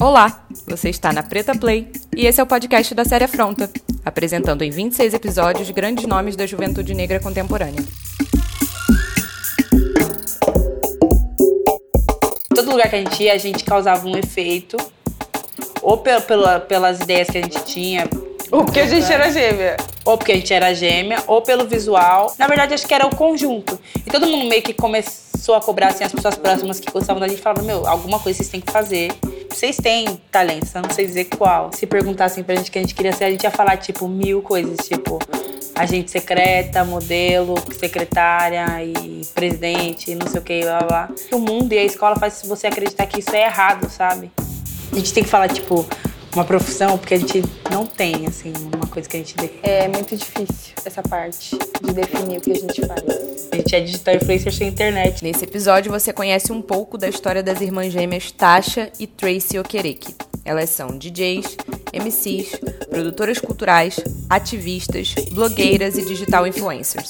Olá, você está na Preta Play e esse é o podcast da série Afronta, apresentando em 26 episódios grandes nomes da juventude negra contemporânea. Todo lugar que a gente ia, a gente causava um efeito, ou pela, pelas ideias que a gente tinha, ou porque a gente era gêmea. Ou porque a gente era gêmea, ou pelo visual. Na verdade, acho que era o conjunto. E todo mundo meio que começou a cobrar, assim, as pessoas próximas que gostavam da gente falavam, meu, alguma coisa vocês têm que fazer. Vocês têm talento, só não sei dizer qual. Se perguntassem pra gente o que a gente queria ser, a gente ia falar, tipo, mil coisas, tipo, agente secreta, modelo, secretária e presidente, não sei o que, blá blá. O mundo e a escola faz você acreditar que isso é errado, sabe? A gente tem que falar, tipo, uma profissão, porque a gente não tem, assim, uma coisa que a gente define. É muito difícil essa parte de definir o que a gente faz. A gente é digital influencer sem internet. Nesse episódio você conhece um pouco da história das irmãs gêmeas Tasha e Tracy Okereke. Elas são DJs, MCs, produtoras culturais, ativistas, blogueiras e digital influencers.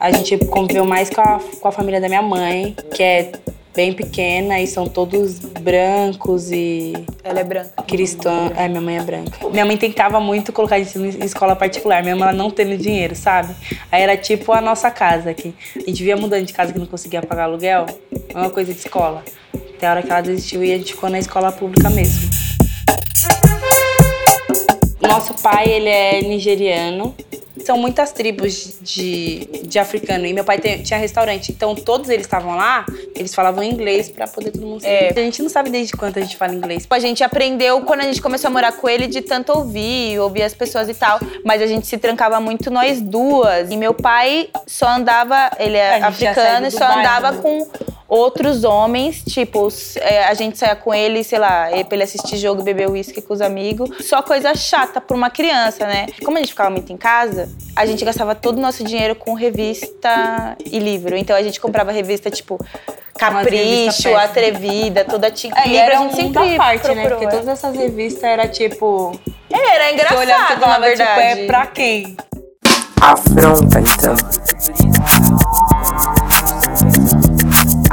A gente conviveu mais com a, com a família da minha mãe, que é bem pequena e são todos brancos e. Ela é branca. Cristã. É, minha mãe é branca. Minha mãe tentava muito colocar a gente em escola particular, minha mãe não tendo dinheiro, sabe? Aí era tipo a nossa casa aqui. A gente via mudando de casa que não conseguia pagar aluguel, é uma coisa de escola. Até a hora que ela desistiu e a gente ficou na escola pública mesmo. Nosso pai, ele é nigeriano são muitas tribos de, de africano. E meu pai tinha restaurante. Então, todos eles estavam lá, eles falavam inglês pra poder todo mundo É. A gente não sabe desde quanto a gente fala inglês. A gente aprendeu quando a gente começou a morar com ele de tanto ouvir, ouvir as pessoas e tal. Mas a gente se trancava muito nós duas. E meu pai só andava, ele é africano, e só andava né? com outros homens, tipo, é, a gente saía com ele, sei lá, eh, pra ele assistir jogo e beber uísque com os amigos. Só coisa chata pra uma criança, né? Como a gente ficava muito em casa, a gente gastava todo o nosso dinheiro com revista e livro. Então a gente comprava revista, tipo, Capricho. Atrevida, toda tinha. É, e livro era a um mundo à parte, né? procurou, Porque é. todas essas revistas era tipo. É, era engraçado, olhava você na falava, tipo, verdade. é pra quem? Afronta, então.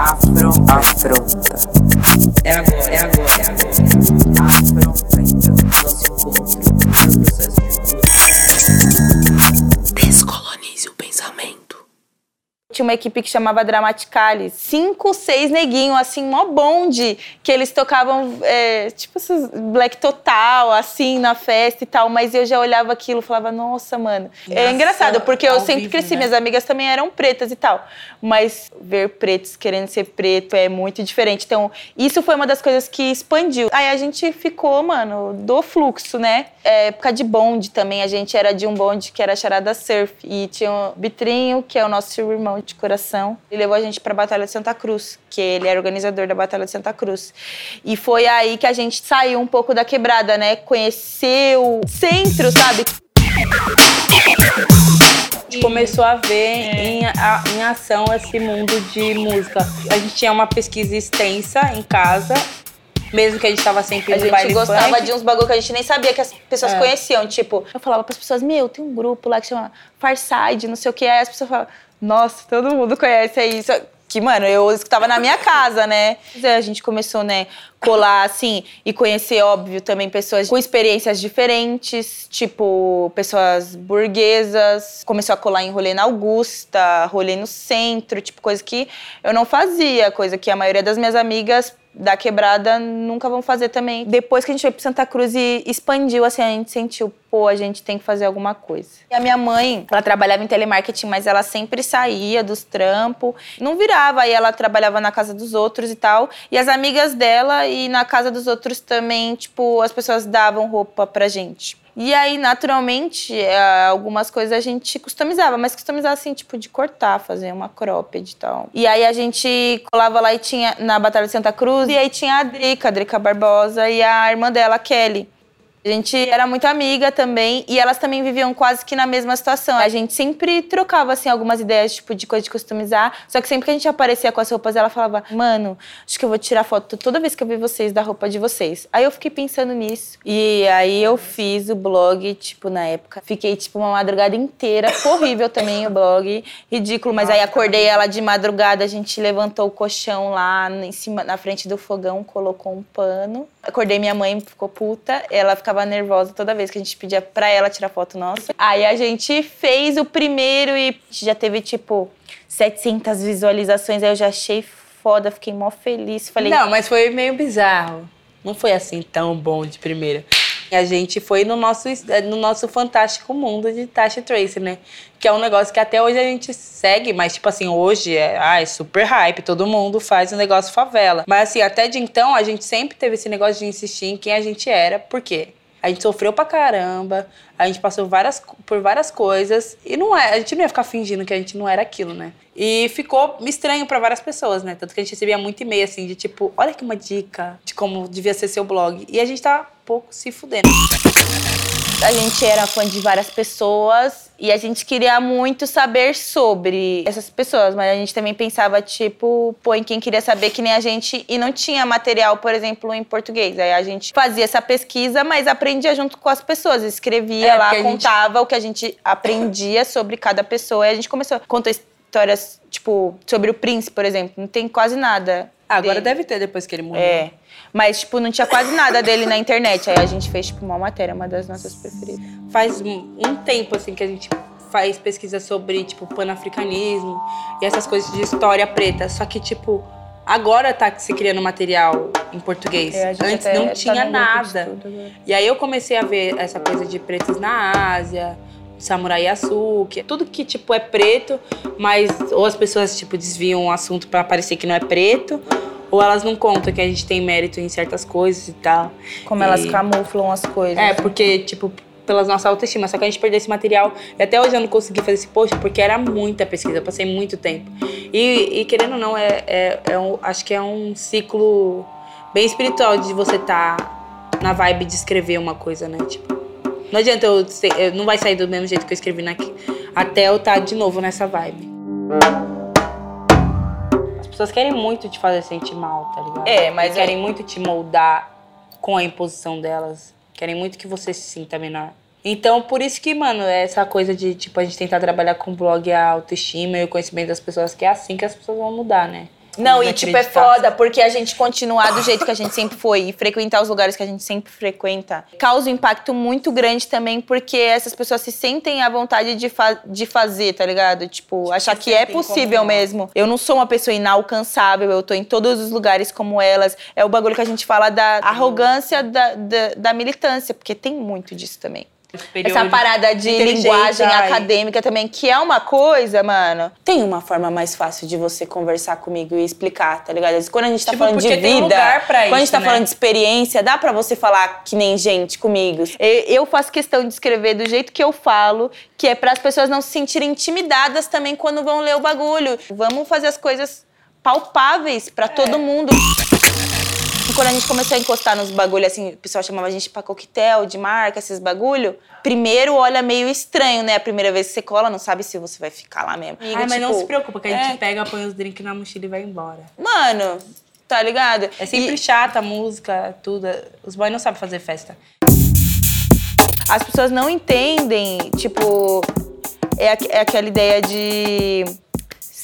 Afronta. Afronta. É agora, é agora, é agora. Afronta, Tinha uma equipe que chamava Dramaticalis. Cinco, seis neguinhos, assim, mó bonde. Que eles tocavam, é, tipo, esses black total, assim, na festa e tal. Mas eu já olhava aquilo e falava, nossa, mano. é Nossa, engraçado, porque eu sempre vivo, cresci, né? minhas amigas também eram pretas e tal. Mas ver pretos querendo ser preto é muito diferente. Então, isso foi uma das coisas que expandiu. Aí a gente ficou, mano, do fluxo, né? É, época de bonde também. A gente era de um bonde que era charada surf. E tinha o Bitrinho, que é o nosso irmão de coração. Ele levou a gente pra Batalha de Santa Cruz, que ele era organizador da Batalha de Santa Cruz. E foi aí que a gente saiu um pouco da quebrada, né? Conheceu o centro, sabe? A gente começou a ver em, a- em ação esse mundo de música. A gente tinha uma pesquisa extensa em casa, mesmo que a gente estava sempre A gente gostava funk. de uns bagulho que a gente nem sabia que as pessoas É. conheciam. Tipo, eu falava pras pessoas, meu, tem um grupo lá que chama Farside, não sei o que. Aí as pessoas falavam, nossa, todo mundo conhece isso. Que, mano, eu escutava na minha casa, né? A gente começou, né, colar, assim, e conhecer, óbvio, também pessoas com experiências diferentes, tipo, pessoas burguesas. Começou a colar em rolê na Augusta, rolê no centro, tipo, coisa que eu não fazia, coisa que a maioria das minhas amigas da quebrada nunca vão fazer também. Depois que a gente foi pro Santa Cruz e expandiu, assim, a gente sentiu, pô, a gente tem que fazer alguma coisa. E a minha mãe, ela trabalhava em telemarketing, mas ela sempre saía dos trampos, não virava, aí ela trabalhava na casa dos outros e tal. E as amigas dela e na casa dos outros também, tipo, as pessoas davam roupa pra gente. E aí, naturalmente, eh, algumas coisas a gente customizava, mas customizava assim, tipo, de cortar, fazer uma cropped e tal. E aí a gente colava lá e tinha na Batalha de Santa Cruz, e aí tinha a Drica, a Drica Barbosa, e a irmã dela, a Kelly. A gente era muito amiga também e elas também viviam quase que na mesma situação. A gente sempre trocava assim algumas ideias tipo de coisa de customizar, só que sempre que a gente aparecia com as roupas, ela falava: "Mano, acho que eu vou tirar foto toda vez que eu ver vocês da roupa de vocês". Aí eu fiquei pensando nisso. E aí eu fiz o blog, tipo, na época, fiquei tipo uma madrugada inteira, horrível também o blog, ridículo, mas aí acordei ela de madrugada, a gente levantou o colchão lá em cima na frente do fogão, colocou um pano. Acordei minha mãe, ficou puta, ela ficava nervosa toda vez que a gente pedia pra ela tirar foto nossa. Aí a gente fez o primeiro e já teve tipo 700 visualizações, aí eu já achei foda, fiquei mó feliz. Falei, Não, mas foi meio bizarro. Não foi assim tão bom de primeira. A gente foi no nosso, no nosso fantástico mundo de Tasha Tracy, né? Que é um negócio que até hoje a gente segue, mas tipo assim, hoje é, ah, é super hype, todo mundo faz o um negócio favela. Mas assim, até de então a gente sempre teve esse negócio de insistir em quem a gente era, por quê? A gente sofreu pra caramba, a gente passou várias, por várias coisas e não é, a gente não ia ficar fingindo que a gente não era aquilo, né? E ficou estranho pra várias pessoas, né? Tanto que a gente recebia muito e-mail assim de tipo, olha aqui uma dica de como devia ser seu blog. E a gente tá um pouco se fudendo. a gente era fã de várias pessoas e a gente queria muito saber sobre essas pessoas, mas a gente também pensava, tipo, pô, em quem queria saber que nem a gente e não tinha material, por exemplo, em português. Aí a gente fazia essa pesquisa, mas aprendia junto com as pessoas, escrevia É, lá, porque a gente- contava o que a gente aprendia sobre cada pessoa e a gente começou a contar histórias, tipo, sobre o príncipe, por exemplo. Não tem quase nada. Ah, agora dele. deve ter depois que ele morreu. É. Mas, tipo, não tinha quase nada dele na internet. Aí a gente fez, tipo, uma matéria, uma das nossas preferidas. Faz um um tempo assim que a gente faz pesquisa sobre tipo panafricanismo e essas coisas de história preta. Só que tipo agora tá se criando material em português. É, Antes até não tá tinha nada. E aí eu comecei a ver essa coisa de pretos na Ásia, Samurai Yasuki, tudo que tipo é preto, mas ou as pessoas tipo desviam o assunto pra parecer que não é preto, ou elas não contam que a gente tem mérito em certas coisas e tal. Como elas E- camuflam as coisas. É, porque, tipo, pela nossa autoestima. Só que a gente perdeu esse material. E até hoje eu não consegui fazer esse post porque era muita pesquisa. Eu passei muito tempo. E, e querendo ou não, é, é, é um- acho que é um ciclo bem espiritual de você estar na vibe de escrever uma coisa, né? Tipo, não adianta eu, eu- Não vai sair do mesmo jeito que eu escrevi naqui, até eu estar de novo nessa vibe. As pessoas querem muito te fazer sentir mal, tá ligado? É, mas E querem muito te moldar com a imposição delas. Querem muito que você se sinta menor. Então, por isso que, mano, é essa coisa de, tipo, a gente tentar trabalhar com o blog a autoestima e o conhecimento das pessoas, que é assim que as pessoas vão mudar, né? Não, e tipo, é foda, porque a gente continuar do jeito que a gente sempre foi e frequentar os lugares que a gente sempre frequenta causa um impacto muito grande também, porque essas pessoas se sentem à vontade de, fa- de fazer, tá ligado? Tipo, achar que é possível mesmo. Eu não sou uma pessoa inalcançável, eu tô em todos os lugares como elas. É o bagulho que a gente fala da arrogância da, da, da militância, porque tem muito disso também. Essa parada de linguagem ai. acadêmica também, que é uma coisa, mano. Tem uma forma mais fácil de você conversar comigo e explicar, tá ligado? Quando a gente tá Tipo, falando de um vida, lugar pra quando a gente isso, tá né? falando de experiência, dá pra você falar que nem gente comigo. E- Eu faço questão de escrever do jeito que eu falo, que é para as pessoas não se sentirem intimidadas também quando vão ler o bagulho. Vamos fazer as coisas palpáveis pra todo É. mundo. E Quando a gente começou a encostar nos bagulho, assim, o pessoal chamava a gente pra coquetel, de marca, esses bagulho. Primeiro olha meio estranho, né? A primeira vez que você cola, não sabe se você vai ficar lá mesmo. Ai, mas não Tipo, se preocupa, que a gente é. pega, põe os drinks na mochila e vai embora. Mano, tá ligado? É sempre E chata a música, tudo. Os boys não sabem fazer festa. as pessoas não entendem, tipo, é, é aquela ideia de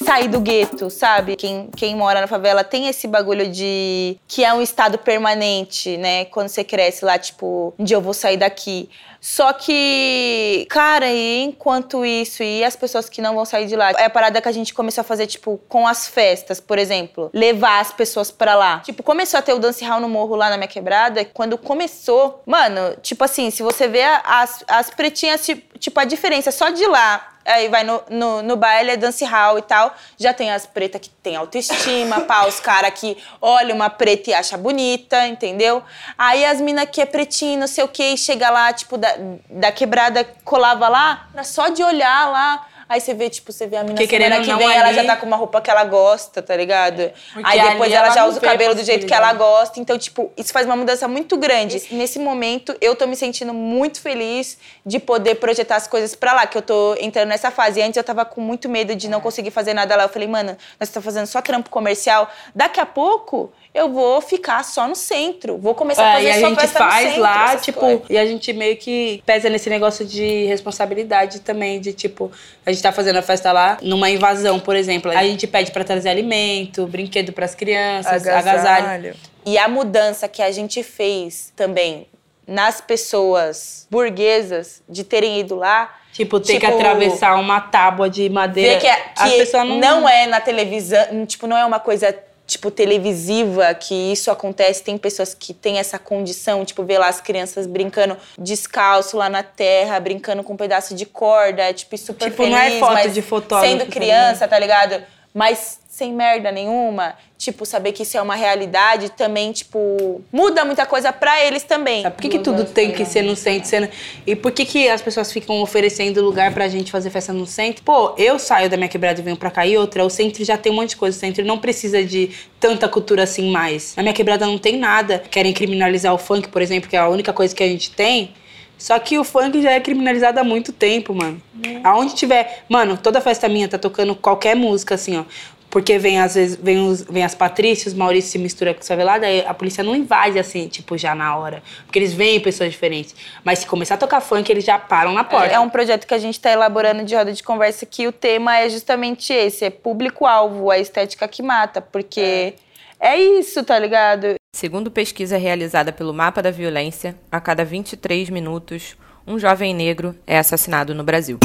sair do gueto, sabe? Quem, quem mora na favela tem esse bagulho de que é um estado permanente, né? Quando você cresce lá, tipo, um dia eu vou sair daqui. Só que, cara, e enquanto isso, e as pessoas que não vão sair de lá? É a parada que a gente começou a fazer, tipo, com as festas, por exemplo. Levar as pessoas pra lá. Tipo, começou a ter o dance hall no morro lá na minha quebrada. Quando começou, mano, tipo assim, se você vê as, as pretinhas, tipo, a diferença só de lá aí vai no, no, no baile, é dance hall e tal. Já tem as pretas que tem autoestima, pá, os caras que olha uma preta e acha bonita, entendeu? Aí as minas que é pretinha, não sei o que, e chega lá, tipo, da, da quebrada, colava lá, só de olhar lá. Aí você vê, tipo, você vê a menina Porque, semana querendo que vem, ela ali- já tá com uma roupa que ela gosta, tá ligado? Porque Aí depois ela ela já usa o cabelo do jeito que ela gosta. Então, tipo, isso faz uma mudança muito grande. Nesse momento, eu tô me sentindo muito feliz de poder projetar as coisas pra lá, que eu tô entrando nessa fase. E antes eu tava com muito medo de não conseguir fazer nada lá. Eu falei, mano, nós estamos fazendo só trampo comercial. Daqui a pouco eu vou ficar só no centro. Vou começar a É, fazer e a só gente faz centro, lá, tipo, coisas. e a gente meio que pesa nesse negócio de responsabilidade também, de tipo, a gente tá fazendo a festa lá, numa invasão, por exemplo. A gente pede pra trazer alimento, brinquedo pras crianças, agasalho. E a mudança que a gente fez também nas pessoas burguesas de terem ido lá. Tipo, ter que Tipo, atravessar uma tábua de madeira. Ver que, é- As que pessoas não... é na televisão, tipo, não é uma coisa tipo televisiva que isso acontece, tem pessoas que têm essa condição, tipo, ver lá as crianças brincando descalço lá na terra, brincando com um pedaço de corda, tipo, super Tipo, feliz, não é foto de fotógrafo, sendo tá criança, tá ligado? Mas sem merda nenhuma, tipo, saber que isso é uma realidade também, tipo, muda muita coisa pra eles também. Sabe por que, que tudo tem que ser no centro? Sendo... E por que, que as pessoas ficam oferecendo lugar pra gente fazer festa no centro? Pô, eu saio da minha quebrada e venho pra cá e outra. O centro já tem um monte de coisa. O centro não precisa de tanta cultura assim mais. Na minha quebrada não tem nada. Querem criminalizar o funk, por exemplo, que é a única coisa que a gente tem. Só que o funk já é criminalizado há muito tempo, mano. Aonde tiver. Mano, toda festa minha tá tocando qualquer música, assim, ó. Porque vem, às vezes, vem, os, vem as Patrícias, Maurício se mistura com Savelada, aí a polícia não invade, assim, tipo, já na hora. Porque eles veem pessoas diferentes. Mas se começar a tocar funk, eles já param na porta. É um projeto que a gente está elaborando de roda de conversa que o tema é justamente esse, é público-alvo, a estética que mata, porque é. isso, tá ligado? Segundo pesquisa realizada pelo Mapa da Violência, a cada 23 minutos, um jovem negro é assassinado no Brasil.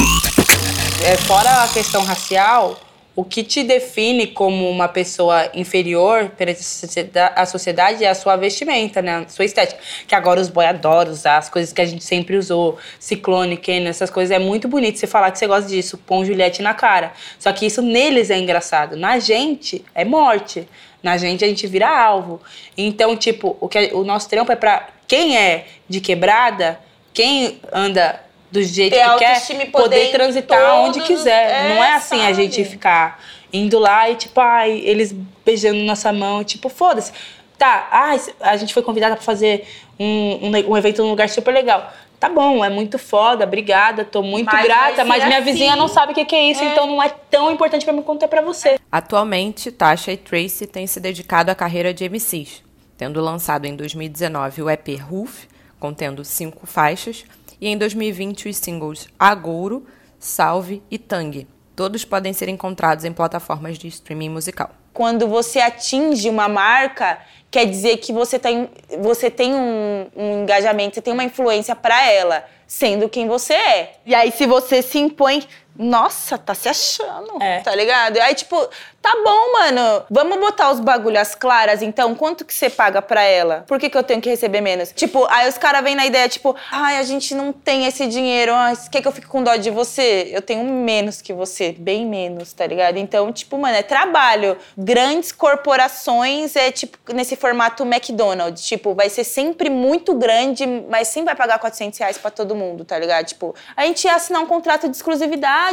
É, fora a questão racial, o que te define como uma pessoa inferior perante a socieda- a sociedade é a sua vestimenta, né? A sua estética. Que agora os boy adoram usar as coisas que a gente sempre usou. Ciclone, Ken, essas coisas. É muito bonito você falar que você gosta disso. Pão Juliette na cara. Só que isso neles é engraçado. Na gente, é morte. Na gente, a gente vira alvo. Então, tipo, o, que, o nosso trampo é pra quem é de quebrada, quem anda do jeito Ter que quer, poder transitar todos- onde quiser. é, Não é assim a sabe? gente ficar indo lá e, tipo, ai, eles beijando nossa mão, tipo, foda-se. Tá, ai, a gente foi convidada pra fazer um, um, um evento num lugar super legal. Tá bom, é muito foda, obrigada, tô muito Mas grata, mas minha assim. vizinha não sabe o que, que é isso, então não é tão importante pra me contar pra você. Atualmente, Tasha e Tracy têm se dedicado à carreira de MCs, tendo lançado em 2019 o EP Roof, contendo cinco faixas, e em 2020 os singles Agouro, Salve e Tang. Todos podem ser encontrados em plataformas de streaming musical. Quando você atinge uma marca, quer dizer que você tem, você tem um, um engajamento, você tem uma influência pra ela, sendo quem você é. E aí, se você se impõe, nossa, tá se achando, É. tá ligado? Aí, tipo, tá bom, mano, vamos botar os bagulhas claras, então, quanto que você paga pra ela? Por que, que eu tenho que receber menos? Tipo, aí os caras vêm na ideia, tipo, ai, a gente não tem esse dinheiro, ai, quer que eu fique com dó de você? Eu tenho menos que você, bem menos, tá ligado? Então, tipo, mano, é trabalho. Grandes corporações é, tipo, nesse formato McDonald's, tipo, vai ser sempre muito grande, mas sempre vai pagar 400 reais pra todo mundo, tá ligado? Tipo, a gente ia assinar um contrato de exclusividade,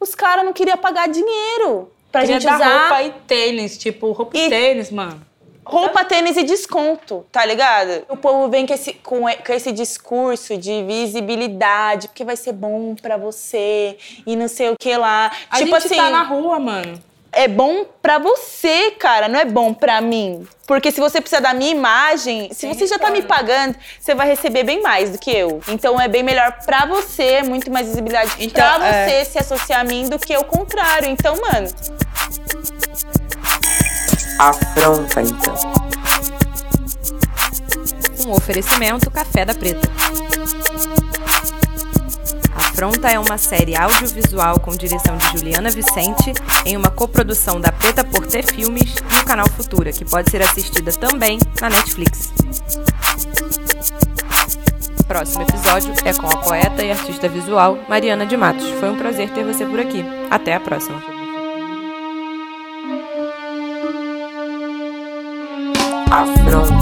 os caras não queriam pagar dinheiro pra Queria gente dar usar roupa e tênis, tipo, roupa e, E- tênis, mano. roupa, tênis e desconto, tá ligado? O povo vem com esse, com, com esse discurso de visibilidade, porque vai ser bom pra você e não sei o que lá. A tipo gente assim, tá na rua, mano. É bom pra você, cara, não é bom pra mim. Porque se você precisa da minha imagem, se você já tá me pagando, você vai receber bem mais do que eu. Então é bem melhor pra você, é muito mais visibilidade Então, pra é. você se associar a mim do que o contrário. Então, mano, Afronta então. Um oferecimento Café da Preta. Afronta é uma série audiovisual com direção de Juliana Vicente, em uma coprodução da Preta por Ter Filmes e o canal Futura, que pode ser assistida também na Netflix. Próximo episódio é com a poeta e artista visual Mariana de Matos. Foi um prazer ter você por aqui. Até a próxima. Afronta